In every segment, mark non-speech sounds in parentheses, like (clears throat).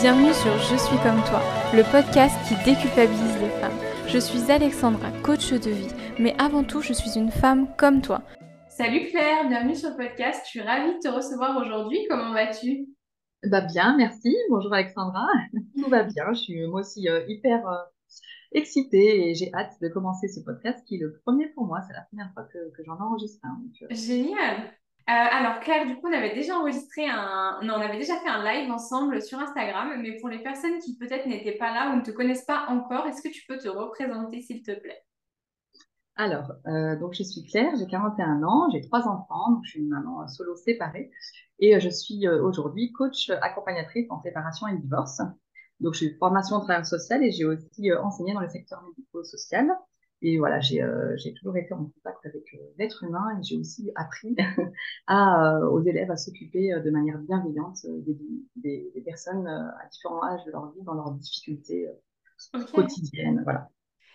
Bienvenue sur Je suis comme toi, le podcast qui déculpabilise les femmes. Je suis Alexandra, coach de vie, mais avant tout, je suis une femme comme toi. Salut Claire, bienvenue sur le podcast. Je suis ravie de te recevoir aujourd'hui. Comment vas-tu? Bah bien, merci. Bonjour Alexandra. (laughs) Tout va bien. Je suis moi aussi euh, hyper euh, excitée et j'ai hâte de commencer ce podcast qui est le premier pour moi. C'est la première fois que, que j'en enregistre un. Euh. Génial. Euh, alors Claire, du coup, on avait déjà enregistré un, non, on avait déjà fait un live ensemble sur Instagram, mais pour les personnes qui peut-être n'étaient pas là ou ne te connaissent pas encore, est-ce que tu peux te représenter s'il te plaît? Alors, euh, donc je suis Claire, j'ai 41 ans, j'ai trois enfants, donc je suis une maman solo séparée et je suis aujourd'hui coach accompagnatrice en séparation et divorce. Donc, j'ai une formation en travail social et j'ai aussi enseigné dans le secteur médico-social. Et voilà, j'ai euh, toujours été en contact avec euh, l'être humain et j'ai aussi appris (laughs) à, euh, aux élèves à s'occuper de manière bienveillante des, des, personnes à différents âges de leur vie, dans leurs difficultés quotidiennes. Voilà.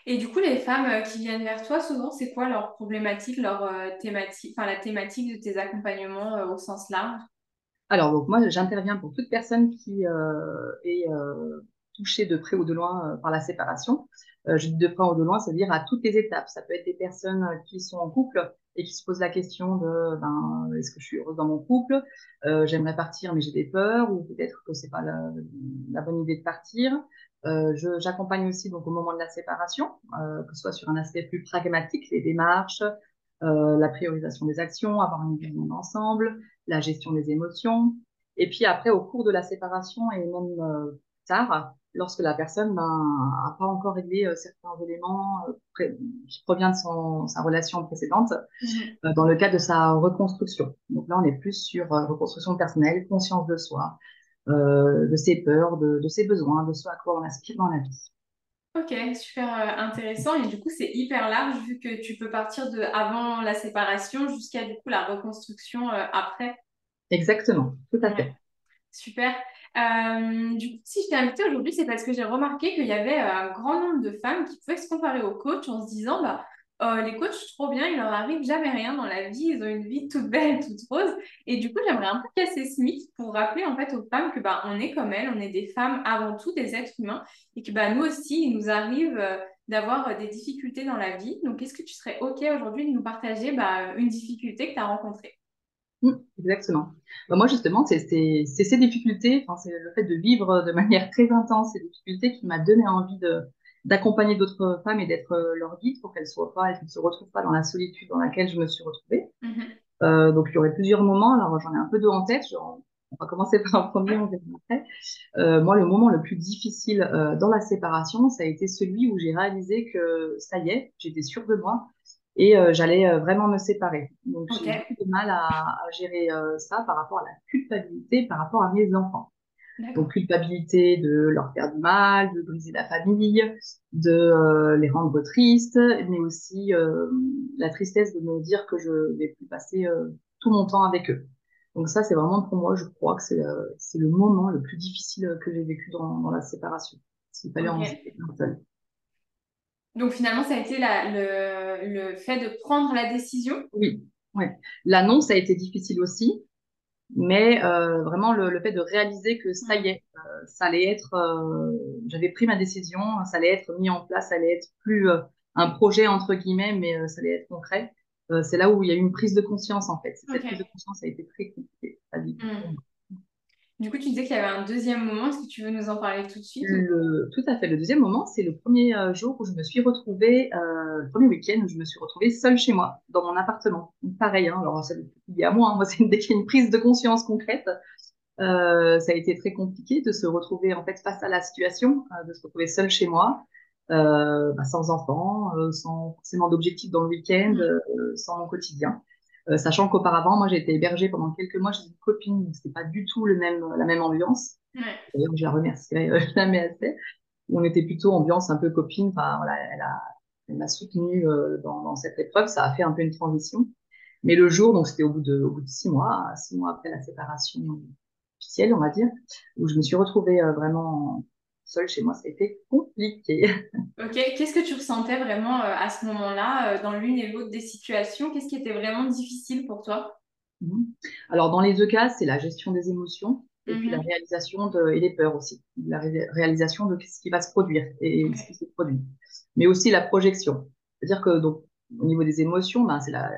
Et du coup, les femmes qui viennent vers toi, souvent, c'est quoi leur problématique, leur thématique, enfin la thématique de tes accompagnements au sens large? Alors, donc moi, j'interviens pour toute personne qui est touchée de près ou de loin par la séparation. Euh, je dis de près ou de loin, c'est-à-dire à toutes les étapes. Ça peut être des personnes qui sont en couple et qui se posent la question de ben, est-ce que je suis heureuse dans mon couple? Euh, J'aimerais partir, mais j'ai des peurs, ou peut-être que c'est pas la, la, bonne idée de partir. Euh, J'accompagne aussi donc au moment de la séparation, euh, que ce soit sur un aspect plus pragmatique, les démarches, euh, la priorisation des actions, avoir une vision d'ensemble, la gestion des émotions. Et puis après, au cours de la séparation et même euh, tard, lorsque la personne n'a ben, pas encore réglé euh, certains éléments euh, qui proviennent de son, sa relation précédente mhm. euh, dans le cadre de sa reconstruction. Donc là, on est plus sur reconstruction personnelle, conscience de soi, de ses peurs, de, de, ses besoins, de ce à quoi on aspire dans la vie. Ok, super intéressant. Et du coup, c'est hyper large vu que tu peux partir de avant la séparation jusqu'à du coup la reconstruction après. Exactement, tout à fait. Super. Euh, du coup, si je t'ai invitée aujourd'hui, c'est parce que j'ai remarqué qu'il y avait euh, un grand nombre de femmes qui pouvaient se comparer aux coachs en se disant bah, oh, les coachs, trop bien, il leur arrive jamais rien dans la vie, ils ont une vie toute belle, toute rose. Et du coup, j'aimerais un peu casser ce mythe pour rappeler en fait aux femmes que bah, on est comme elles, on est des femmes avant tout, des êtres humains, et que bah, nous aussi, il nous arrive euh, d'avoir des difficultés dans la vie. Donc, est-ce que tu serais OK aujourd'hui de nous partager bah, une difficulté que tu as rencontrée? Mmh, exactement. Bah, moi, justement, c'est ces difficultés, c'est le fait de vivre de manière très intense ces difficultés qui m'a donné envie d'accompagner d'autres femmes et d'être euh, leur guide pour qu'elles ne se retrouvent pas dans la solitude dans laquelle je me suis retrouvée. Mmh euh, donc, il y aurait plusieurs moments. Alors, j'en ai un peu deux en tête. on va commencer par un premier, on verra après. Euh, moi, le moment le plus difficile dans la séparation, ça a été celui où j'ai réalisé que ça y est, j'étais sûre de moi et euh, j'allais euh, vraiment me séparer. Donc j'ai beaucoup de mal à, à gérer euh, ça par rapport à la culpabilité par rapport à mes enfants. Donc culpabilité de leur faire du mal, de briser la famille, de les rendre tristes, mais aussi la tristesse de me dire que je vais plus passer tout mon temps avec eux. Donc ça, c'est vraiment pour moi, je crois que c'est c'est le moment le plus difficile que j'ai vécu dans, dans la séparation. S'il fallait en séparer. Donc finalement, ça a été le, le, fait de prendre la décision Oui, ouais. l'annonce a été difficile aussi, mais euh, vraiment le, le, fait de réaliser que ça y est, euh, ça allait être, euh, j'avais pris ma décision, ça allait être mis en place, ça allait être plus un projet entre guillemets, mais ça allait être concret. c'est là où il y a eu une prise de conscience en fait. Cette prise de conscience a été très compliquée. Du coup, tu disais qu'il y avait un deuxième moment. Est-ce que tu veux nous en parler tout de suite Tout à fait. Le deuxième moment, c'est le premier euh, jour où je me suis retrouvée, euh, le premier week-end où je me suis retrouvée seule chez moi, dans mon appartement. Pareil, hein, alors ça y à moi, hein, moi (laughs) c'est dès qu'il y a une prise de conscience concrète, euh, ça a été très compliqué de se retrouver en fait face à la situation, euh, de se retrouver seule chez moi, bah, sans enfant, sans forcément d'objectifs dans le week-end, mmh. sans mon quotidien. Euh, sachant qu'auparavant, moi, j'ai été hébergée pendant quelques mois chez une copine, donc c'était pas du tout le même, la même ambiance. Ouais. D'ailleurs, je la remercierai euh, (laughs) jamais assez. On était plutôt ambiance un peu copine. Enfin, voilà, elle a, elle m'a soutenue euh, dans, dans, cette épreuve. Ça a fait un peu une transition. Mais le jour, donc c'était au bout de, au bout de six mois, six mois après la séparation officielle, on va dire, où je me suis retrouvée euh, vraiment seule chez moi, ça a été compliqué. Ok, qu'est-ce que tu ressentais vraiment euh, à ce moment-là, euh, dans l'une et l'autre des situations? Qu'est-ce qui était vraiment difficile pour toi? Mhm. Alors, dans les deux cas, c'est la gestion des émotions. et puis la Mhm. réalisation de, et les peurs aussi, la ré- réalisation de ce qui va se produire et ce qui se produit, mais aussi la projection. C'est-à-dire que donc au niveau des émotions, ben, c'est la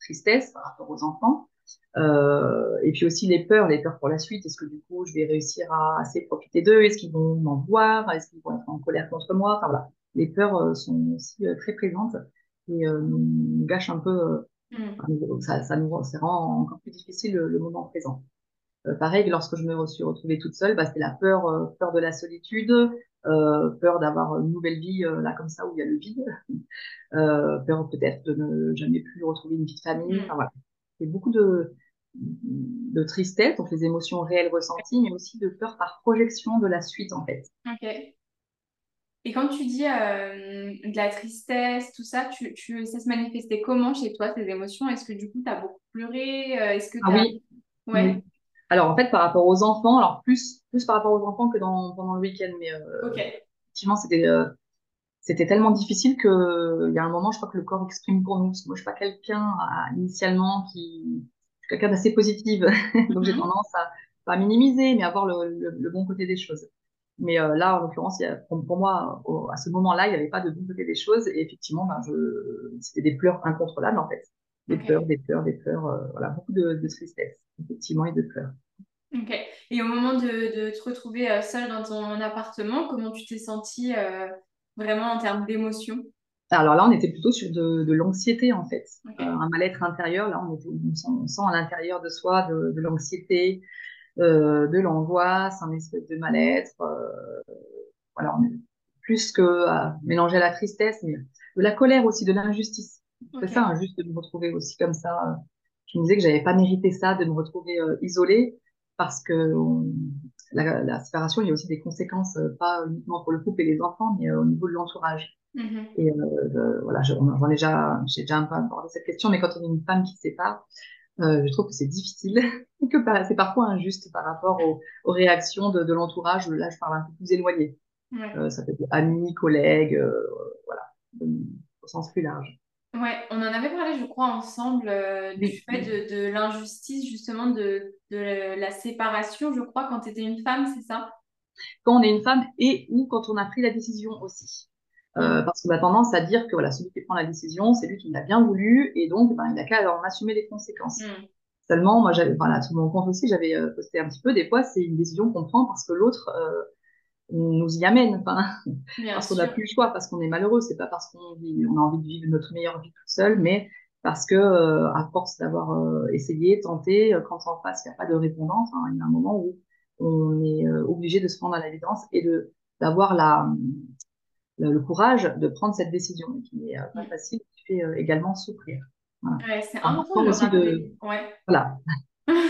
tristesse par rapport aux enfants, euh, et puis aussi les peurs, les peurs pour la suite. Est-ce que du coup je vais réussir à assez profiter d'eux? Est-ce qu'ils vont m'en voir? Est-ce qu'ils vont être en colère contre moi? Enfin voilà, les peurs euh, sont aussi euh, très présentes et euh, nous gâchent un peu. Mhm. ça, ça nous ça rend encore plus difficile le, le moment présent. Euh, pareil, lorsque je me suis retrouvée toute seule, bah, c'était la peur, peur de la solitude, euh, peur d'avoir une nouvelle vie euh, là comme ça où il y a le vide, (laughs) euh, peur peut-être de ne jamais plus retrouver une vie de famille. Enfin Mhm. voilà, beaucoup de de tristesse, donc les émotions réelles ressenties, mais aussi de peur par projection de la suite en fait. Ok. Et quand tu dis euh, de la tristesse, tout ça, tu, tu, ça se manifestait comment chez toi, ces émotions? Est-ce que du coup, tu as beaucoup pleuré? Euh, Est-ce que Ah oui, Ouais. Alors en fait, par rapport aux enfants, alors plus plus par rapport aux enfants que dans pendant le week-end, mais ok. euh, effectivement, c'était euh, c'était tellement difficile que il y a un moment, je crois que le corps exprime pour nous. Parce que moi, je suis pas quelqu'un à- initialement qui, je suis quelqu'un d'assez positive, (laughs) donc j'ai Mhm. tendance à pas minimiser, mais à voir le, le, le bon côté des choses. Mais euh, là, en l'occurrence, pour, pour moi, au- à ce moment-là, il n'y avait pas de bon côté des choses, et effectivement, ben, je, c'était des pleurs incontrôlables en fait, des pleurs, des pleurs, des pleurs, euh, voilà, beaucoup de, de tristesse, effectivement, et de pleurs. Ok. Et au moment de, de te retrouver euh, seule dans ton appartement, comment tu t'es sentie euh, vraiment en termes d'émotion? Alors là, on était plutôt sur de, de l'anxiété, en fait. Euh, un mal-être intérieur. Là, on, était, on, sent, on sent à l'intérieur de soi de, de l'anxiété, euh, de l'angoisse, un espèce de mal-être. euh, voilà, on est plus que à mélanger à la tristesse, mais de la colère aussi, de l'injustice. C'est ça, Ok. injuste de me retrouver aussi comme ça. euh. Je me disais que j'avais pas mérité ça, de me retrouver euh, isolée, parce que on- la, la séparation, il y a aussi des conséquences, euh, pas uniquement pour le couple et les enfants, mais euh, au niveau de l'entourage. Mhm. Et euh, voilà, je- j'en ai déjà, j'ai déjà un peu abordé cette question, mais quand on est une femme qui se sépare, euh, je trouve que c'est difficile, (laughs) que par- c'est parfois injuste par rapport aux, aux réactions de, de l'entourage. Là, je parle un peu plus éloigné. Ouais. Euh, ça peut être amis, collègues, euh, voilà, au sens plus large. Ouais, on en avait parlé, je crois, ensemble euh, du Oui, fait de, de l'injustice, justement, de, de la séparation, je crois, quand tu étais une femme, c'est ça? quand on est une femme et ou quand on a pris la décision aussi. Euh, parce qu'on a tendance à dire que voilà, celui qui prend la décision, c'est lui qui l'a bien voulu, et donc ben, il n'a qu'à en assumer les conséquences. Mhm. Seulement, moi, j'avais, voilà, sur mon compte aussi, j'avais euh, posté un petit peu, des fois, c'est une décision qu'on prend parce que l'autre euh, nous y amène, enfin, parce qu'on n'a plus le choix, parce qu'on est malheureux, c'est pas parce qu'on on a envie de vivre notre meilleure vie toute seule, mais parce que euh, à force d'avoir euh, essayé, tenté, euh, quand en face il n'y a pas de répondance, hein, il y a un moment où on est euh, obligé de se rendre à l'évidence et de d'avoir la, le, le courage de prendre cette décision, qui n'est pas Mhm. facile, qui fait également souffrir. Voilà. Ouais, c'est important aussi de, rappeler. Ouais. voilà,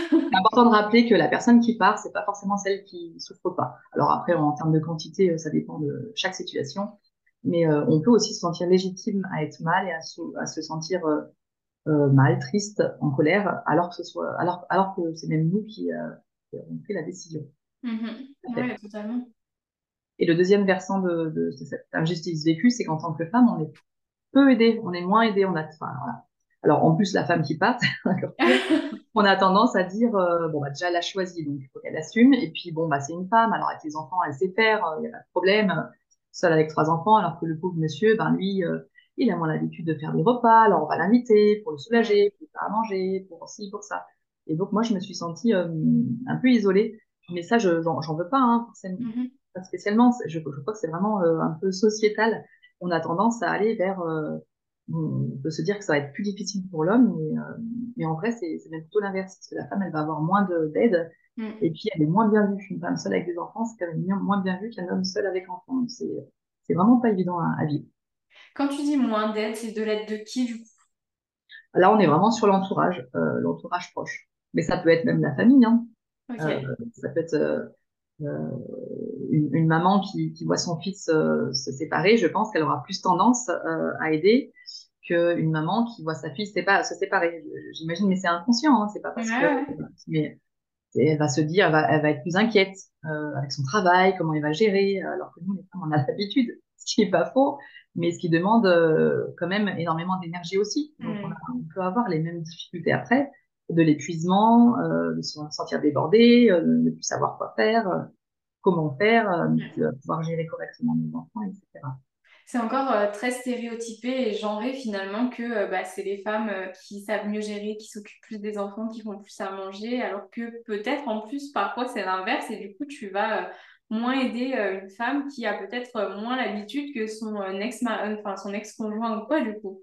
c'est important de rappeler que la personne qui part, c'est pas forcément celle qui souffre pas. Alors après, en termes de quantité, euh, ça dépend de chaque situation, mais euh, on peut aussi se sentir légitime à être mal et à se, à se sentir euh, euh, mal, triste, en colère, alors que ce soit, alors, alors que c'est même nous qui, qui avons pris la décision. Mhm. Ouais, totalement. Et le deuxième versant de, de, de cette injustice vécue, c'est qu'en tant que femme, on est peu aidé, on est moins aidé, on a, enfin, voilà. Alors en plus la femme qui part. (laughs) (laughs) On a tendance à dire euh, bon bah déjà elle a choisi donc il faut qu'elle assume et puis bon bah c'est une femme alors avec les enfants elle sait faire, il n'y a pas de problème, euh, seule avec trois enfants alors que le pauvre monsieur ben lui euh, il a moins l'habitude de faire des repas alors on va l'inviter pour le soulager, pour lui faire à manger, pour ci pour ça. Et donc moi je me suis sentie euh, un peu isolée mais ça je j'en veux pas hein, forcément Mhm. pas spécialement, je, je crois que c'est vraiment euh, un peu sociétal. On a tendance à aller vers euh, on peut se dire que ça va être plus difficile pour l'homme, mais, euh, mais en vrai, c'est même plutôt l'inverse, parce que la femme, elle va avoir moins de- d'aide, et Mhm. puis elle est moins bien vue. Une femme seule avec des enfants, c'est quand même bien- moins bien vu qu'un homme seul avec enfants. C'est vraiment pas évident à, à vivre. Quand tu dis moins d'aide, c'est de l'aide de qui, du coup? Là, on est vraiment sur l'entourage, euh, l'entourage proche. Mais ça peut être même la famille, hein. Euh, ça peut être une, une maman qui, qui voit son fils euh, se séparer, je pense qu'elle aura plus tendance euh, à aider qu'une maman qui voit sa fille sépa- se séparer. J'imagine, mais c'est inconscient, hein, c'est pas Ouais, parce que ouais. mais elle va se dire, elle va, elle va être plus inquiète euh, avec son travail, comment elle va gérer, alors que nous, les femmes, on a l'habitude, (laughs) ce qui est pas faux, mais ce qui demande euh, quand même énormément d'énergie aussi. Donc on, a- Mhm. on peut avoir les mêmes difficultés après, de l'épuisement, de se sentir débordé, de ne plus savoir quoi faire, comment faire, de pouvoir gérer correctement nos enfants, etc c'est encore euh, très stéréotypé et genré finalement que euh, bah, c'est les femmes euh, qui savent mieux gérer, qui s'occupent plus des enfants, qui font plus à manger, alors que peut-être en plus parfois c'est l'inverse et du coup tu vas moins aider une femme qui a peut-être moins l'habitude que son ex enfin son ex-conjoint ou quoi du coup.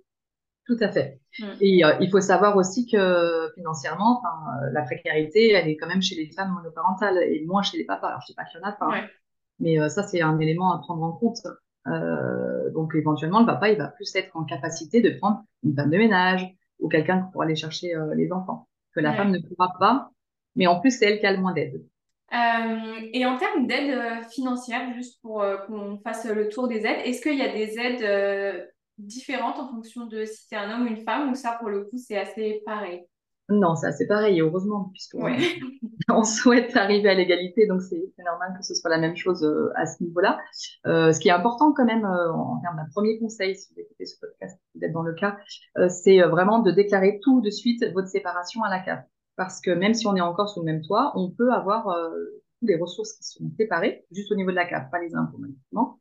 Tout à fait. Mm. Et il faut savoir aussi que financièrement, la précarité, elle est quand même chez les femmes monoparentales et moins chez les papas. Alors, je sais pas qu'il y en a pas, hein. mais ça, c'est un élément à prendre en compte. Euh, donc éventuellement, le papa, il va plus être en capacité de prendre une femme de ménage ou quelqu'un pour aller chercher euh, les enfants, que la femme ne pourra pas, mais en plus, c'est elle qui a le moins d'aide. Euh, et en termes d'aide financière, juste pour qu'on fasse le tour des aides, est-ce qu'il y a des aides différentes en fonction de si c'est un homme ou une femme, ou ça, pour le coup, c'est assez pareil? Non, c'est pareil, et heureusement, puisqu'on (laughs) on souhaite arriver à l'égalité, donc c'est normal que ce soit la même chose euh, à ce niveau-là. Euh, ce qui est important quand même euh, en termes d'un premier conseil, si vous écoutez ce podcast, vous êtes dans le cas, c'est vraiment de déclarer tout de suite votre séparation à la CAF. Parce que même si on est encore sous le même toit, on peut avoir des ressources qui sont séparées, juste au niveau de la CAF, pas les impôts maintenant,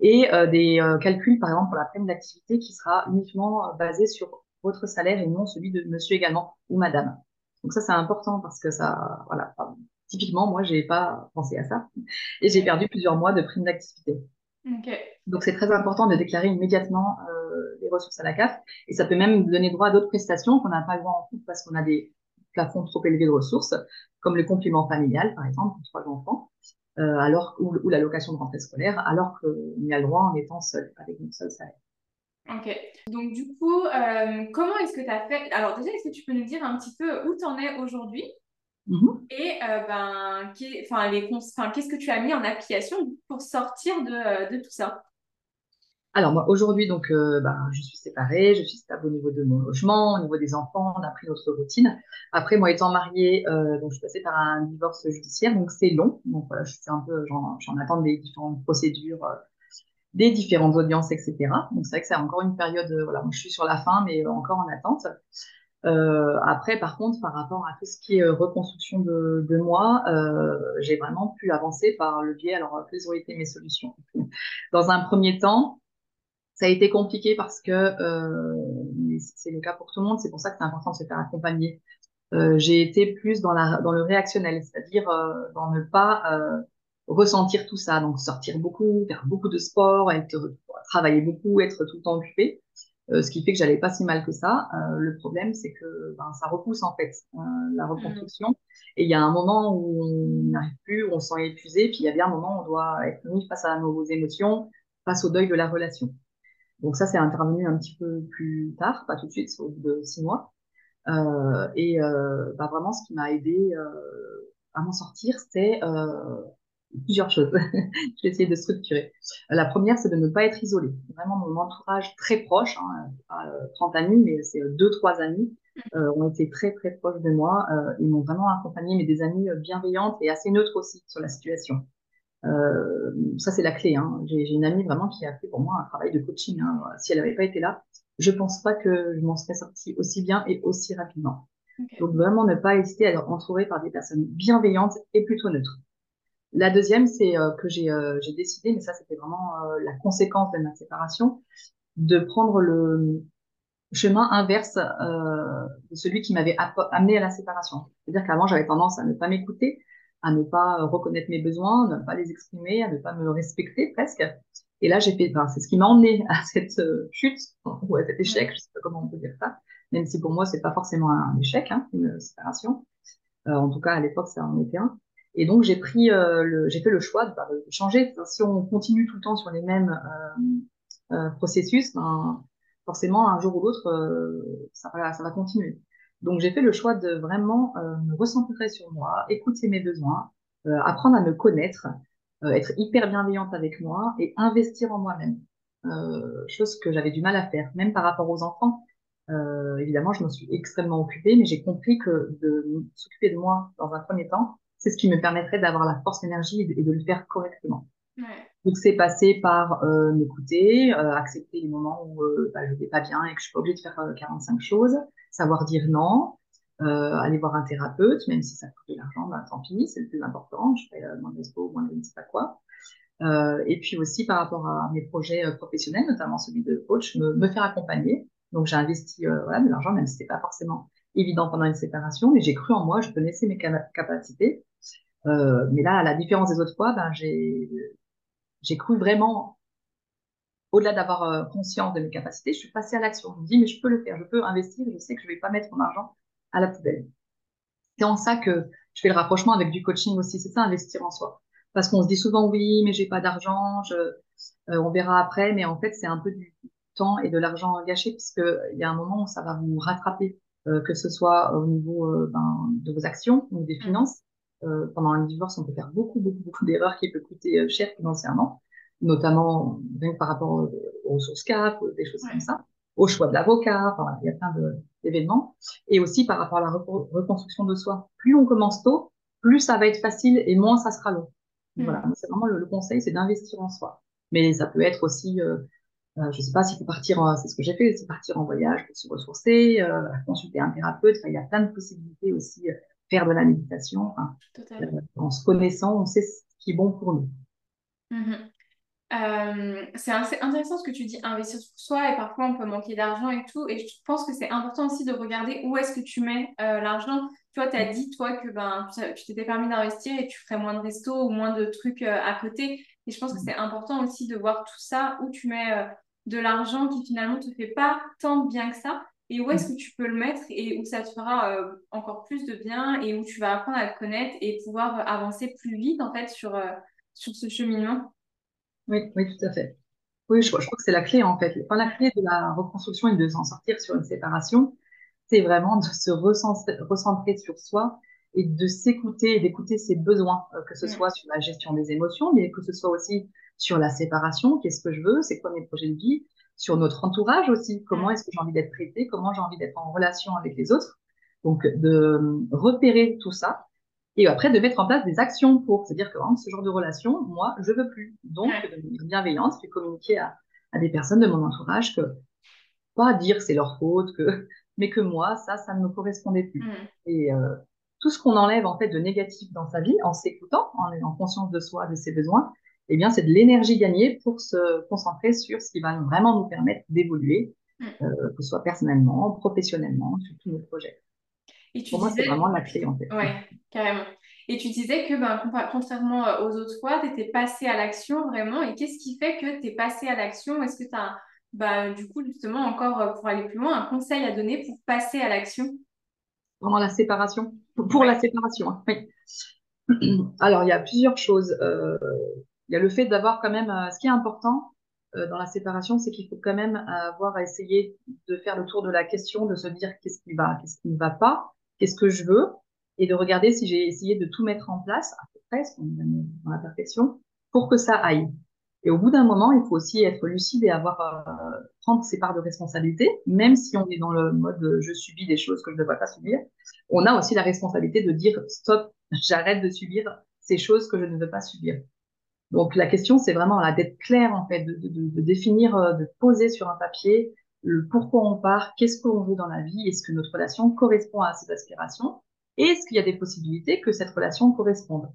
et des calculs, par exemple, pour la prime d'activité qui sera uniquement basé sur votre salaire et non celui de monsieur également ou madame. Donc ça, c'est important parce que ça, voilà, typiquement, moi, j'ai pas pensé à ça (laughs) et j'ai perdu plusieurs mois de prime d'activité. Donc c'est très important de déclarer immédiatement euh, les ressources à la CAF et ça peut même donner droit à d'autres prestations qu'on n'a pas le droit en couple parce qu'on a des plafonds trop élevés de ressources, comme le complément familial, par exemple, pour trois enfants, euh, alors, ou, ou l'allocation de rentrée scolaire, alors qu'on y a le droit en étant seul, avec une seule salaire. Ok. Donc, du coup, euh, comment est-ce que tu as fait? Alors, déjà, est-ce que tu peux nous dire un petit peu où tu en es aujourd'hui? Mm-hmm. Et euh, ben, qu'est-ce que tu as mis en application pour sortir de, de tout ça? Alors moi aujourd'hui donc ben, je suis séparée, je suis stable au niveau de mon logement, au niveau des enfants, on a pris notre routine. Après moi étant mariée, donc je suis passée par un divorce judiciaire, donc c'est long. Donc voilà, je suis un peu, j'en attends des différentes procédures des différentes audiences, etc. Donc c'est vrai que c'est encore une période, euh, voilà, je suis sur la fin, mais encore en attente. Euh, après, par contre, par rapport à tout ce qui est euh, reconstruction de, de moi, euh, j'ai vraiment pu avancer par le biais, alors quelles ont été mes solutions? (laughs) Dans un premier temps, ça a été compliqué parce que euh, c'est le cas pour tout le monde, c'est pour ça que c'est important de se faire accompagner. Euh, j'ai été plus dans, la, dans le réactionnel, c'est-à-dire euh, dans ne pas ressentir tout ça, donc sortir beaucoup, faire beaucoup de sport, être, travailler beaucoup, être tout le temps occupé, euh, ce qui fait que j'allais pas si mal que ça. Euh, le problème, c'est que ben, ça repousse en fait euh, la mmh. reconstruction. Et il y a un moment où on n'arrive plus, où on se sent épuisé, puis il y a bien un moment où on doit être mis face à nos émotions, face au deuil de la relation. Donc ça, c'est intervenu un petit peu plus tard, pas tout de suite, au bout de six mois. Euh, et euh, bah, vraiment, ce qui m'a aidé à m'en sortir, c'est plusieurs choses. (laughs) je vais essayer de structurer. La première, c'est de ne pas être isolé. Vraiment, mon entourage très proche, hein, pas 30 euh, amis, mais c'est deux, trois amis, euh, ont été très, très proches de moi. Euh, ils m'ont vraiment accompagné, mais des amis bienveillantes et assez neutres aussi sur la situation. Euh, ça, c'est la clé. Hein. J'ai une amie vraiment qui a fait pour moi un travail de coaching. Hein. Si elle n'avait pas été là, je pense pas que je m'en serais sortie aussi bien et aussi rapidement. Donc, vraiment ne pas hésiter à être entouré par des personnes bienveillantes et plutôt neutres. La deuxième, c'est euh, que euh, j'ai décidé, mais ça c'était vraiment euh, la conséquence de ma séparation, de prendre le chemin inverse de celui qui m'avait amené à la séparation. C'est-à-dire qu'avant j'avais tendance à ne pas m'écouter, à ne pas reconnaître mes besoins, à ne pas les exprimer, à ne pas me respecter presque. Et là j'ai fait, enfin, c'est ce qui m'a emmené (laughs) à cette chute ou à cet échec, je sais pas comment on peut dire ça, même si pour moi c'est pas forcément un échec, hein, une séparation. en tout cas à l'époque ça en était un. Et donc j'ai pris, euh, le, j'ai fait le choix de, bah, de, changer. Si on continue tout le temps sur les mêmes euh, euh, processus, ben, forcément un jour ou l'autre, euh, ça, ça va continuer. Donc j'ai fait le choix de vraiment euh, me recentrer sur moi, écouter mes besoins, apprendre à me connaître, être hyper bienveillante avec moi et investir en moi-même. chose que j'avais du mal à faire, même par rapport aux enfants. évidemment, je me suis extrêmement occupée, mais j'ai compris que de s'occuper de moi dans un premier temps, c'est ce qui me permettrait d'avoir la force, énergie et de, le faire correctement. Ouais. Donc c'est passé par euh, m'écouter, euh, accepter les moments où euh, bah, je vais pas bien et que je suis pas obligée de faire 45 euh, choses, savoir dire non, euh, aller voir un thérapeute, même si ça coûte de l'argent, bah, tant pis, c'est le plus important. Je fais euh, moins de je ne sais pas quoi. Euh, et puis aussi par rapport à mes projets euh, professionnels, notamment celui de coach, me, me faire accompagner. Donc j'ai investi voilà, de l'argent, même si c'était pas forcément évident pendant une séparation, mais j'ai cru en moi, je connaissais mes capacités. Mais là, à la différence des autres fois, ben, j'ai cru vraiment, au-delà d'avoir euh, conscience de mes capacités, je suis passée à l'action. Je me dis, mais je peux le faire, je peux investir, je sais que je vais pas mettre mon argent à la poubelle. C'est en ça que je fais le rapprochement avec du coaching aussi, c'est ça, investir en soi. Parce qu'on se dit souvent, oui, mais j'ai pas d'argent, je, euh, on verra après, mais en fait, c'est un peu du temps et de l'argent gâché, puisque il y a un moment où ça va vous rattraper, euh, que ce soit au niveau euh, ben, de vos actions ou des finances. Euh, pendant un divorce, on peut faire beaucoup, beaucoup, beaucoup d'erreurs qui peuvent coûter euh, cher financièrement, notamment même par rapport aux ressources CAF, des choses Ouais. comme ça, au choix de l'avocat, enfin, il y a plein d'événements, et aussi par rapport à la reconstruction de soi. Plus on commence tôt, plus ça va être facile et moins ça sera long. Donc Voilà, c'est vraiment le, le conseil, c'est d'investir en soi. Mais ça peut être aussi, euh, euh, je sais pas, s'il faut partir, c'est ce que j'ai fait, c'est partir en voyage pour se ressourcer, euh, consulter un thérapeute. Il y a plein de possibilités aussi, euh, faire de la méditation. Euh, en se connaissant, on sait ce qui est bon pour nous. Mhm. Euh, c'est assez intéressant ce que tu dis, investir sur soi et parfois on peut manquer d'argent et tout. Et je pense que c'est important aussi de regarder où est-ce que tu mets euh, l'argent. Tu vois, tu as dit, toi, que ben, tu t'étais permis d'investir et tu ferais moins de restos ou moins de trucs euh, à côté. Et je pense que c'est important aussi de voir tout ça, où tu mets euh, de l'argent qui finalement te fait pas tant de bien que ça et où est-ce que tu peux le mettre et où ça te fera encore plus de bien et où tu vas apprendre à te connaître et pouvoir avancer plus vite en fait sur, sur ce cheminement. Oui, oui, tout à fait. Oui, je, crois je crois que c'est la clé en fait. Enfin, la clé de la reconstruction et de s'en sortir sur une séparation, c'est vraiment de se recentrer, recentrer sur soi et de s'écouter et d'écouter ses besoins, euh, que ce soit sur la gestion des émotions, mais que ce soit aussi sur la séparation, qu'est-ce que je veux, c'est quoi mes projets de vie, sur notre entourage aussi, comment Mm. est-ce que j'ai envie d'être traité, comment j'ai envie d'être en relation avec les autres? Donc, de euh, repérer tout ça et après de mettre en place des actions pour. C'est-à-dire que, ce genre de relation, moi, je veux plus. Donc, de manière bienveillante, je vais communiquer à, à des personnes de mon entourage que pas dire c'est leur faute, que, (laughs) mais que moi, ça, ça ne me correspondait plus. Mm. Et euh, tout ce qu'on enlève en fait de négatif dans sa vie, en s'écoutant, en ayant conscience de soi, de ses besoins, eh bien, c'est de l'énergie gagnée pour se concentrer sur ce qui va vraiment nous permettre d'évoluer, Mm. euh, que ce soit personnellement, professionnellement, sur tous nos projets. Et tu Pour moi, c'est disais, vraiment la clé en fait. ouais, carrément. Et tu disais que ben, contrairement euh, aux autres fois, tu étais passé à l'action vraiment. Et qu'est-ce qui fait que tu es passé à l'action? Est-ce que tu as, bah, du coup, justement, encore euh, pour aller plus loin, un conseil à donner pour passer à l'action? Vraiment la séparation, pour Ouais. la séparation, hein, oui. (clears throat) Alors, il y a plusieurs choses. Euh, il y a le fait d'avoir quand même, euh, ce qui est important euh, dans la séparation, c'est qu'il faut quand même avoir à essayer de faire le tour de la question, de se dire qu'est-ce qui va, qu'est-ce qui ne va pas, qu'est-ce que je veux, et de regarder si j'ai essayé de tout mettre en place, à peu près, dans la perfection, pour que ça aille. Et au bout d'un moment, il faut aussi être lucide et avoir euh, prendre ses parts de responsabilité, même si on est dans le mode euh, je subis des choses que je ne devrais pas subir. On a aussi la responsabilité de dire stop, (laughs) j'arrête de subir ces choses que je ne veux pas subir. Donc la question, c'est vraiment d'être clair en fait, de, de, de, définir, euh, de poser sur un papier le pourquoi on part, qu'est-ce qu'on veut dans la vie, est-ce que notre relation correspond à ces aspirations, et est-ce qu'il y a des possibilités que cette relation corresponde.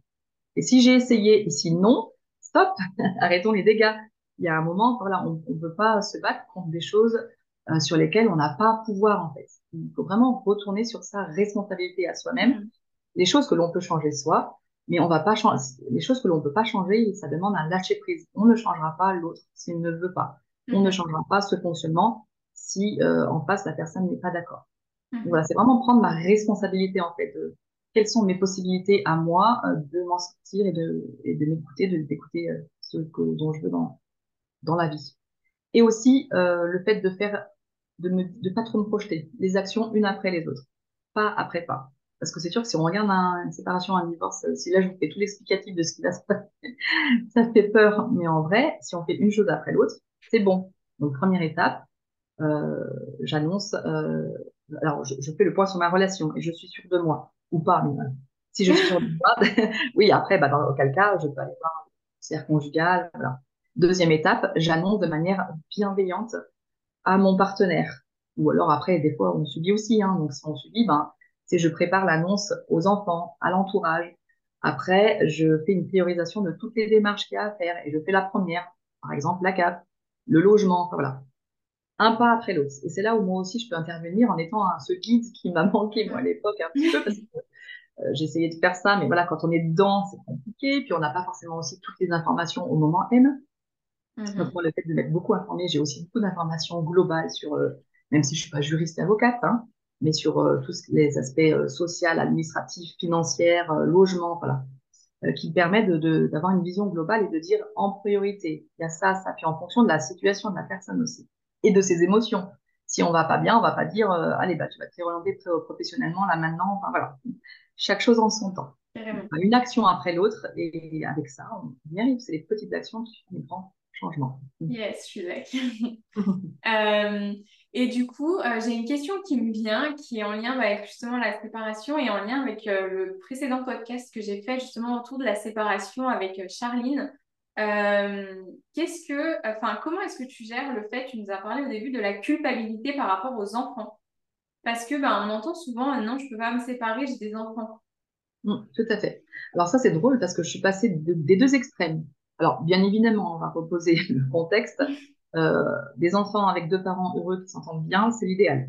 Et si j'ai essayé et si non, stop, (laughs) arrêtons les dégâts. Il y a un moment, voilà, on ne peut pas se battre contre des choses euh, sur lesquelles on n'a pas pouvoir en fait. Il faut vraiment retourner sur sa responsabilité à soi-même, Mm. les choses que l'on peut changer soi, mais on va pas changer les choses que l'on peut pas changer, ça demande un lâcher prise. On ne changera pas l'autre s'il ne veut pas. On ne Mhm. changera pas ce fonctionnement si euh, en face la personne n'est pas d'accord. Mhm. voilà, c'est vraiment prendre ma responsabilité en fait de quelles sont mes possibilités à moi euh, de m'en sortir et de, et de m'écouter, de d'écouter euh, ce que, dont je veux dans, dans la vie. Et aussi euh, le fait de faire, de ne de pas trop me projeter, les actions une après les autres, pas après pas. Parce que c'est sûr que si on regarde un- une séparation, un divorce, si là je vous fais tout l'explicatif de ce qui va se (laughs) passer, ça fait peur. Mais en vrai, si on fait une chose après l'autre, c'est bon. Donc première étape, j'annonce, euh, alors je, je fais le point sur ma relation et je suis sûre de moi ou pas. Mais, euh, si je suis sûre de moi, (laughs) oui, après, bah, dans auquel cas, je peux aller voir un conjugal. Voilà. Deuxième étape, j'annonce de manière bienveillante à mon partenaire. Ou alors après, des fois, on subit aussi. Hein, donc si on subit, ben, c'est je prépare l'annonce aux enfants, à l'entourage. Après, je fais une priorisation de toutes les démarches qu'il y a à faire et je fais la première, par exemple la CAP, le logement, voilà. Un pas après l'autre. Et c'est là où moi aussi je peux intervenir en étant ce guide qui m'a manqué moi à l'époque un petit peu parce que euh, essayé de faire ça, mais voilà, quand on est dedans, c'est compliqué. Puis on n'a pas forcément aussi toutes les informations au moment M. Mm Donc moi, le fait de m'être beaucoup informée, j'ai aussi beaucoup d'informations globales sur, euh, même si je suis pas juriste et avocate, hein, mais sur euh, tous les aspects sociaux, administratifs, financiers, logement, voilà, qui permet de, d'avoir une vision globale et de dire en priorité, il y a ça, ça, puis en fonction de la situation de la personne aussi et de ses émotions. Si on va pas bien, on va pas dire allez bah tu vas te réorienter professionnellement là maintenant. Enfin voilà, chaque chose en son temps. Une action après l'autre, et avec ça, on y arrive. C'est les petites actions qui font un grand changement. Yes, je suis d'accord. (laughs) euh, et du coup, euh, j'ai une question qui me vient, qui est en lien avec justement la séparation et en lien avec euh, le précédent podcast que j'ai fait justement autour de la séparation avec euh. Qu'est-ce que, enfin, comment est-ce que tu gères le fait, tu nous as parlé au début de la culpabilité par rapport aux enfants? Parce que ben, on entend souvent non, je peux pas me séparer, j'ai des enfants. Mmh, tout à fait. Alors ça c'est drôle parce que je suis passée des deux extrêmes. Alors bien évidemment, on va reposer (laughs) le contexte. Euh, des enfants avec deux parents heureux qui s'entendent bien, c'est l'idéal.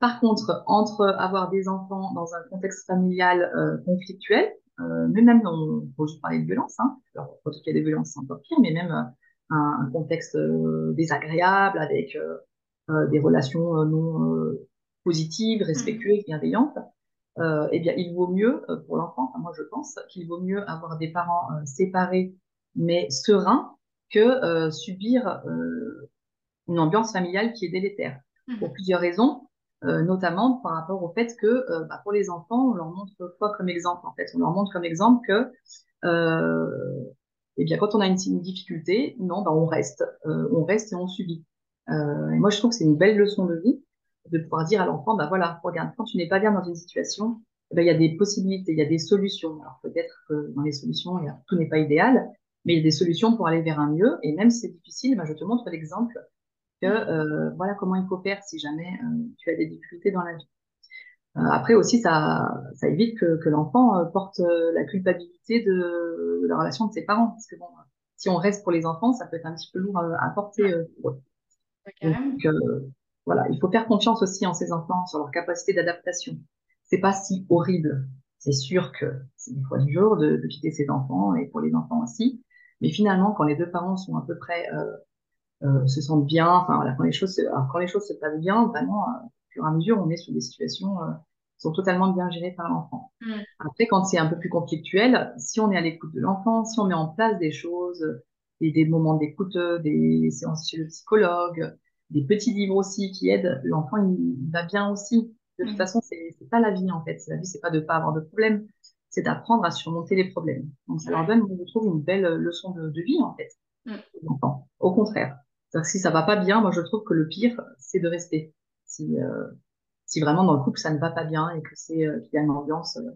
Par contre, entre avoir des enfants dans un contexte familial euh, conflictuel, euh, mais même, on peut juste parler de violence, hein. alors quand il y a des violences, c'est encore pire, mais même un, un, contexte désagréable avec des relations non positive, respectueuse, bienveillante, euh, eh bien, il vaut mieux euh, pour l'enfant, enfin, moi je pense, qu'il vaut mieux avoir des parents euh, séparés mais sereins que euh, subir une ambiance familiale qui est délétère. Mmh. Pour plusieurs raisons, notamment par rapport au fait que bah, pour les enfants, on leur montre quoi comme exemple En fait, on leur montre comme exemple que eh bien, quand on a une, difficulté, non, bah, on reste, on reste et on subit. et moi, je trouve que c'est une belle leçon de vie de pouvoir dire à l'enfant, bah voilà, regarde, quand tu n'es pas bien dans une situation, eh ben, il y a des possibilités, il y a des solutions. Alors peut-être que dans les solutions, tout n'est pas idéal, mais il y a des solutions pour aller vers un mieux. Et même si c'est difficile, bah, je te montre l'exemple que euh, voilà comment il faut faire si jamais euh, tu as des difficultés dans la vie. Euh, après aussi, ça, ça évite que, que l'enfant euh, porte euh, la culpabilité de, de, la relation de ses parents. Parce que bon, si on reste pour les enfants, ça peut être un petit peu lourd à, à porter. Donc, voilà, il faut faire confiance aussi en ces enfants sur leur capacité d'adaptation. C'est pas si horrible. C'est sûr que c'est des fois du jour de, de, quitter ses enfants et pour les enfants aussi. Mais finalement, quand les deux parents sont à peu près euh, euh, se sentent bien, enfin voilà, quand les choses, se, alors, quand les choses se passent bien, vraiment, euh, au fur et à mesure, on est sur des situations euh, qui sont totalement bien gérées par l'enfant. Mmh. Après, quand c'est un peu plus conflictuel, si on est à l'écoute de l'enfant, si on met en place des choses, des, des moments d'écoute, des séances chez le psychologue, des petits livres aussi qui aident, l'enfant il, va bien aussi. De toute mmh. façon, c'est pas la vie en fait. La vie, c'est pas de pas avoir de problème, c'est d'apprendre à surmonter les problèmes. Donc ça leur donne, je trouve, une belle leçon de, de vie en fait. Mmh. Au contraire, si ça va pas bien, moi je trouve que le pire, c'est de rester. Si euh, si vraiment dans le couple ça ne va pas bien et que c'est euh, qu'il y a une ambiance euh,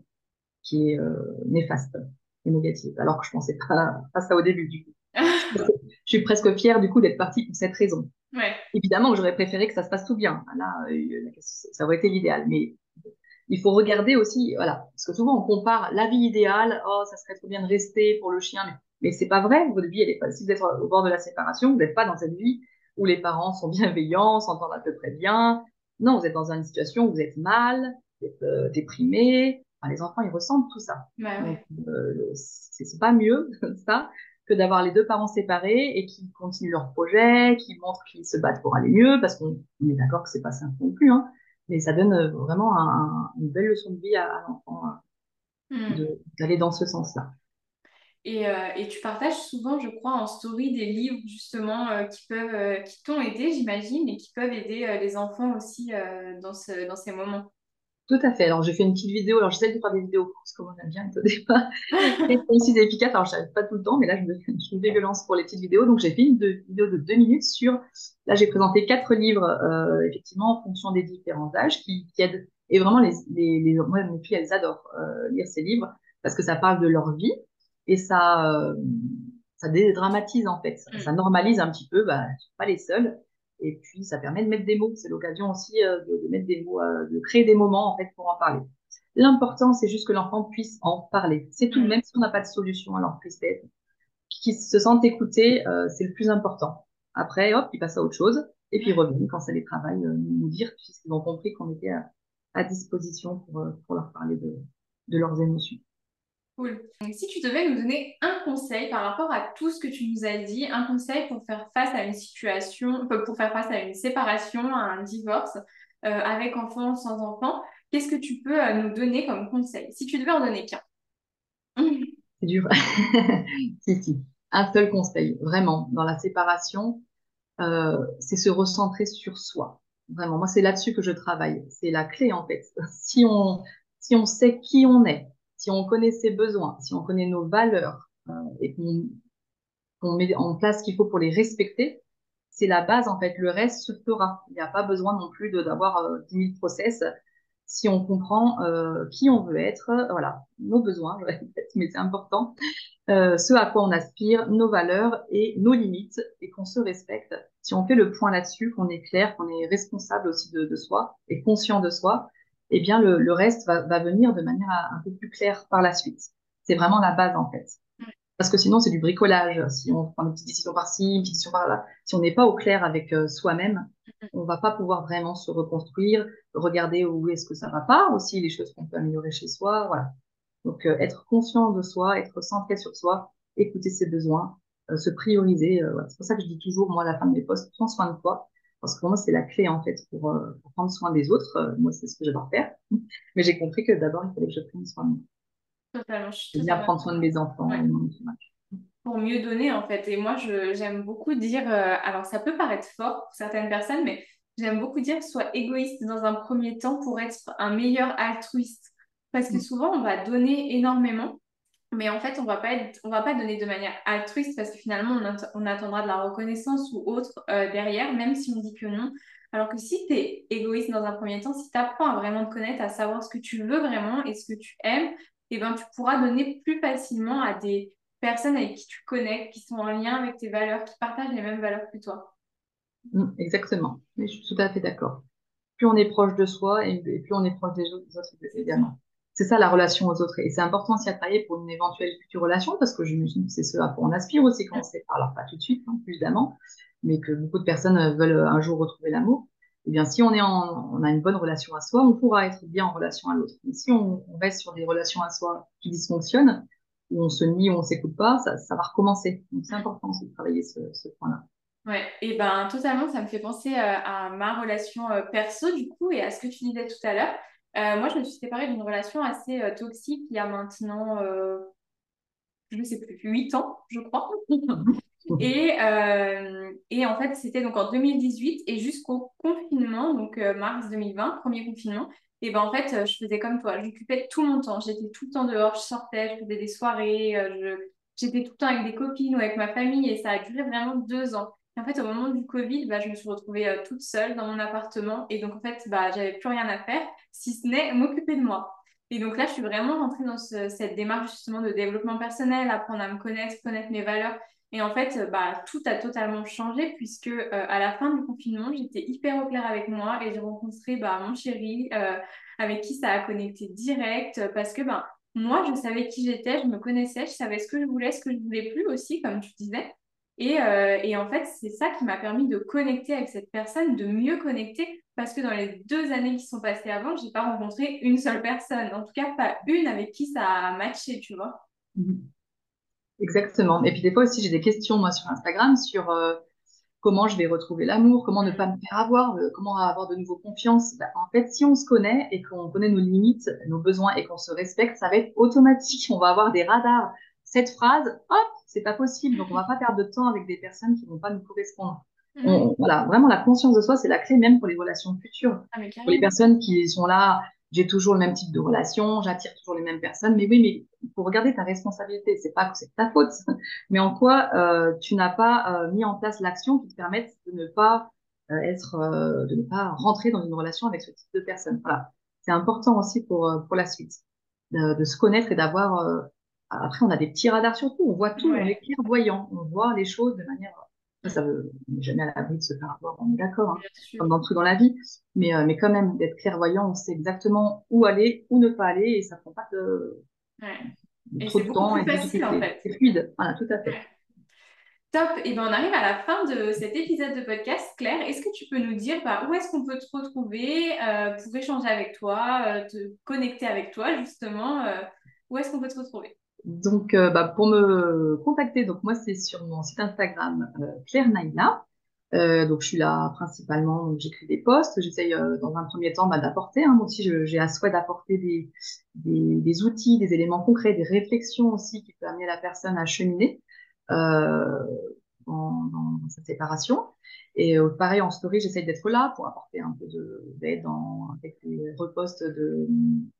qui est néfaste et négative. Alors que je pensais pas, pas ça au début du coup. (laughs) je suis presque fière du coup d'être partie pour cette raison. Ouais. Évidemment que j'aurais préféré que ça se passe tout bien. Là, ça aurait été l'idéal. Mais il faut regarder aussi, voilà, parce que souvent on compare la vie idéale, oh, ça serait trop bien de rester pour le chien, mais, mais c'est pas vrai. Votre vie, elle est pas. Si vous êtes au bord de la séparation, vous n'êtes pas dans cette vie où les parents sont bienveillants, s'entendent à peu près bien. Non, vous êtes dans une situation où vous êtes mal, vous êtes euh, déprimé. Enfin, les enfants, ils ressentent tout ça. Ouais, ouais. Euh, c'est pas mieux (laughs) ça que d'avoir les deux parents séparés et qui continuent leur projet, qui montrent qu'ils se battent pour aller mieux, parce qu'on est d'accord que c'est pas simple non plus, hein, mais ça donne euh, vraiment un, une belle leçon de vie à, à l'enfant mmh. d'aller dans ce sens-là. Et, euh, et, tu partages souvent, je crois, en story des livres justement euh, qui peuvent, euh, qui t'ont aidé, j'imagine, et qui peuvent aider euh, les enfants aussi dans, ce, dans ces moments. Tout à fait. Alors, j'ai fait une petite vidéo. Alors, j'essaie de faire des vidéos courtes, comme on aime bien au départ. Très (laughs) précises et efficaces. Alors, je pas tout le temps, mais là, je me (laughs) fais une violence pour les petites vidéos. Donc, j'ai fait une vidéo de deux minutes sur, là, j'ai présenté quatre livres, effectivement, en fonction des différents âges qui, qui aident. Et vraiment, les, les, les, moi, mes filles, elles adorent lire ces livres parce que ça parle de leur vie et ça, euh, ça dédramatise, en fait. Ça, mm. ça normalise un petit peu, bah, je suis pas les seuls. Et puis, ça permet de mettre des mots. C'est l'occasion aussi de, de, mettre des mots, de créer des moments, en fait, pour en parler. L'important, c'est juste que l'enfant puisse en parler. C'est tout, même si on n'a pas de solution à leur tristesse. Qu'ils se sentent écoutés, c'est le plus important. Après, hop, ils passent à autre chose. Et puis, ils reviennent quand ça les travaille, nous dire, puisqu'ils ont compris qu'on était à, à, disposition pour, pour leur parler de, de leurs émotions. Cool. Si tu devais nous donner un conseil par rapport à tout ce que tu nous as dit, un conseil pour faire face à une situation, pour faire face à une séparation, à un divorce, euh, avec enfant, sans enfant, qu'est-ce que tu peux euh, nous donner comme conseil? Si tu devais en donner qu'un. (laughs) C'est dur. (laughs) si, si. Un seul conseil, vraiment, dans la séparation, euh, c'est se recentrer sur soi. Vraiment, moi, c'est là-dessus que je travaille. C'est la clé, en fait. (laughs) Si on, si on sait qui on est, si on connaît ses besoins, si on connaît nos valeurs euh, et qu'on met en place ce qu'il faut pour les respecter, c'est la base en fait. Le reste se fera. Il n'y a pas besoin non plus d'avoir euh, 10 000 process. Si on comprend euh, qui on veut être, voilà, nos besoins, (laughs) je répète, mais c'est important, euh, ce à quoi on aspire, nos valeurs et nos limites, et qu'on se respecte. Si on fait le point là-dessus, qu'on est clair, qu'on est responsable aussi de, soi et conscient de soi, eh bien, le, le reste va, va, venir de manière un peu plus claire par la suite. C'est vraiment la base, en fait. Parce que sinon, c'est du bricolage. Si on prend une petite décision par-ci, une petite décision par-là, si on n'est pas au clair avec euh, soi-même, on va pas pouvoir vraiment se reconstruire, regarder où est-ce que ça va pas, aussi les choses qu'on peut améliorer chez soi, voilà. Donc, euh, être conscient de soi, être centré sur soi, écouter ses besoins, euh, se prioriser. Voilà. C'est pour ça que je dis toujours, moi, à la fin de mes postes, prends soin de toi. Parce que pour moi, c'est la clé, en fait, pour, euh, pour prendre soin des autres. Euh, moi, c'est ce que j'adore faire. (laughs) Mais j'ai compris que d'abord, il fallait que je prenne soin de moi. Totalement. Je bien prendre soin de mes enfants. Ouais. Pour mieux donner, en fait. Et moi, j'aime beaucoup dire, euh, alors ça peut paraître fort pour certaines personnes, mais j'aime beaucoup dire sois égoïste dans un premier temps pour être un meilleur altruiste. Parce que souvent, on va donner énormément, mais en fait, on va pas être, on va pas donner de manière altruiste parce que finalement, on, attendra de la reconnaissance ou autre euh, derrière, même si on dit que non. Alors que si tu es égoïste dans un premier temps, si tu apprends à vraiment te connaître, à savoir ce que tu veux vraiment et ce que tu aimes, eh ben, tu pourras donner plus facilement à des personnes avec qui tu connectes, qui sont en lien avec tes valeurs, qui partagent les mêmes valeurs que toi. Mmh, exactement. je suis tout à fait d'accord. Plus on est proche de soi et plus on est proche des autres également c'est ça la relation aux autres. Et c'est important aussi à travailler pour une éventuelle future relation, parce que c'est ce à quoi on aspire aussi quand on sépare. Alors pas tout de suite, hein, évidemment, mais que beaucoup de personnes veulent un jour retrouver l'amour. Eh bien, si on a une bonne relation à soi, on pourra être bien en relation à l'autre. Mais si on, reste sur des relations à soi qui dysfonctionnent, où on se nie, où on s'écoute pas, ça, va recommencer. Donc c'est important de travailler ce, point-là. Ouais, et ben totalement, ça me fait penser euh, à ma relation euh, perso du coup et à ce que tu disais tout à l'heure. Euh, moi, je me suis séparée d'une relation assez euh, toxique il y a maintenant, euh, je ne sais plus, 8 ans, je crois. (laughs) et, et en fait, c'était donc en 2018 et jusqu'au confinement, donc mars 2020, premier confinement. Et ben en fait, je faisais comme toi, j'occupais tout mon temps. J'étais tout le temps dehors, je sortais, je faisais des soirées, j'étais tout le temps avec des copines ou avec ma famille et ça a duré vraiment deux ans. En fait, au moment du Covid, bah, je me suis retrouvée euh, toute seule dans mon appartement. Et donc, en fait, bah, j'avais plus rien à faire, si ce n'est m'occuper de moi. Et donc là, je suis vraiment rentrée dans ce, cette démarche justement de développement personnel, apprendre à me connaître, connaître mes valeurs. Et en fait, bah, tout a totalement changé puisque euh, à la fin du confinement, j'étais hyper au clair avec moi et j'ai rencontré bah, mon chéri euh, avec qui ça a connecté direct parce que bah, moi, je savais qui j'étais, je me connaissais, je savais ce que je voulais, ce que je voulais plus aussi, comme tu disais. Et, euh, et, en fait, c'est ça qui m'a permis de connecter avec cette personne, de mieux connecter, parce que dans les deux années qui sont passées avant, j'ai pas rencontré une seule personne, en tout cas pas une avec qui ça a matché, tu vois. Mhm. Exactement. Et puis des fois aussi, j'ai des questions moi sur Instagram sur euh, comment je vais retrouver l'amour, comment ne pas me faire avoir, euh, comment avoir de nouveau confiance. Ben, en fait, si on se connaît et qu'on connaît nos limites, nos besoins et qu'on se respecte, ça va être automatique. On va avoir des radars. Cette phrase, hop, c'est pas possible. Donc, on va pas perdre de temps avec des personnes qui vont pas nous correspondre. Mmh. On, voilà, vraiment, la conscience de soi, c'est la clé même pour les relations futures. Ah, pour les personnes qui sont là, j'ai toujours le même type de relation, j'attire toujours les mêmes personnes. Mais oui, mais il faut regarder ta responsabilité. C'est pas que c'est ta faute, (laughs) mais en quoi euh, tu n'as pas euh, mis en place l'action qui te permette de ne pas euh, être, de ne pas rentrer dans une relation avec ce type de personne. Voilà, c'est important aussi pour pour la suite de, de se connaître et d'avoir après, on a des petits radars sur tout. On voit tout, ouais. on est clairvoyant. On voit les choses de manière Ça veut, on n'est jamais à l'abri de se faire avoir, on est d'accord, hein, comme dans tout dans la vie. Mais, euh, mais quand même, d'être clairvoyant, on sait exactement où aller, où ne pas aller, et ça prend pas de, ouais. trop de temps. et facile, en fait. C'est fluide, voilà, tout à fait. Top. Et ben on arrive à la fin de cet épisode de podcast. Claire, est-ce que tu peux nous dire bah, où est-ce qu'on peut te retrouver euh, pour échanger avec toi, euh, te connecter avec toi justement Où est-ce qu'on peut te retrouver? Donc, euh, bah, pour me contacter, donc moi, c'est sur mon site Instagram euh, Claire Naïla. Euh, donc, je suis là principalement, j'écris des posts. J'essaye dans un premier temps bah, d'apporter. Hein, aussi, j'ai à souhait d'apporter des, des, des, outils, des éléments concrets, des réflexions aussi qui peuvent amener la personne à cheminer dans, dans, sa séparation. Et pareil, en story, j'essaye d'être là pour apporter un peu d'aide avec les reposts de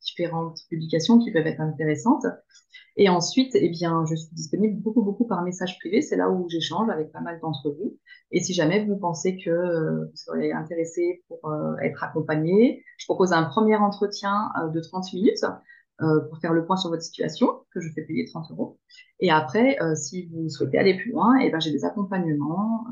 différentes publications qui peuvent être intéressantes. Et ensuite, eh bien, je suis disponible beaucoup, beaucoup par message privé. C'est là où j'échange avec pas mal d'entre vous. Et si jamais vous pensez que euh, vous serez intéressé pour euh, être accompagné, je propose un premier entretien euh, de 30 minutes pour faire le point sur votre situation, que je fais payer 30 euros. Et après, si vous souhaitez aller plus loin, eh ben, j'ai des accompagnements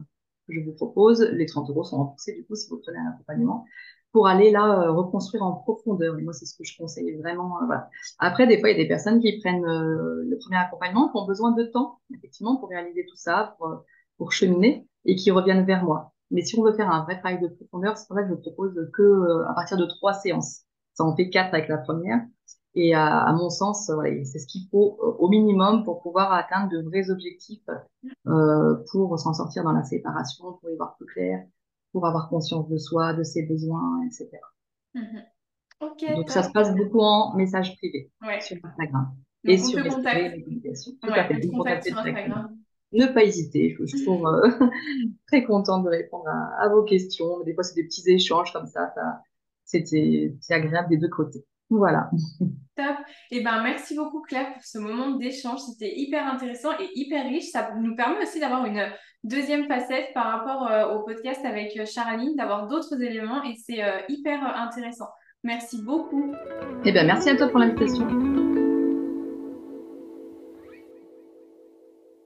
que je vous propose. Les 30 euros sont remboursés du coup si vous prenez un accompagnement pour aller là euh, reconstruire en profondeur. Et moi, c'est ce que je conseille vraiment. Euh, voilà. Après, des fois, il y a des personnes qui prennent euh, le premier accompagnement, qui ont besoin de temps, effectivement, pour réaliser tout ça, pour, pour cheminer, et qui reviennent vers moi. Mais si on veut faire un vrai travail de profondeur, c'est pour ça que je propose que à partir de trois séances. Ça en fait quatre avec la première. Et à, à mon sens, voilà, c'est ce qu'il faut au minimum pour pouvoir atteindre de vrais objectifs euh, pour s'en sortir dans la séparation, pour y voir plus clair, pour avoir conscience de soi, de ses besoins, etc. Mhm. Donc ça se passe beaucoup en message privé sur Instagram et sur les communications. Tout à fait. Ne pas hésiter. Je, suis toujours euh, (laughs) très contente de répondre à, vos questions. Des fois, c'est des petits échanges comme ça. ça c'est agréable des deux côtés. Voilà. Top. Et eh ben, merci beaucoup Claire pour ce moment d'échange. C'était hyper intéressant et hyper riche. Ça nous permet aussi d'avoir une deuxième facette par rapport euh, au podcast avec euh, Charline, d'avoir d'autres éléments et c'est euh, hyper intéressant. Merci beaucoup. Eh bien, merci à toi pour l'invitation.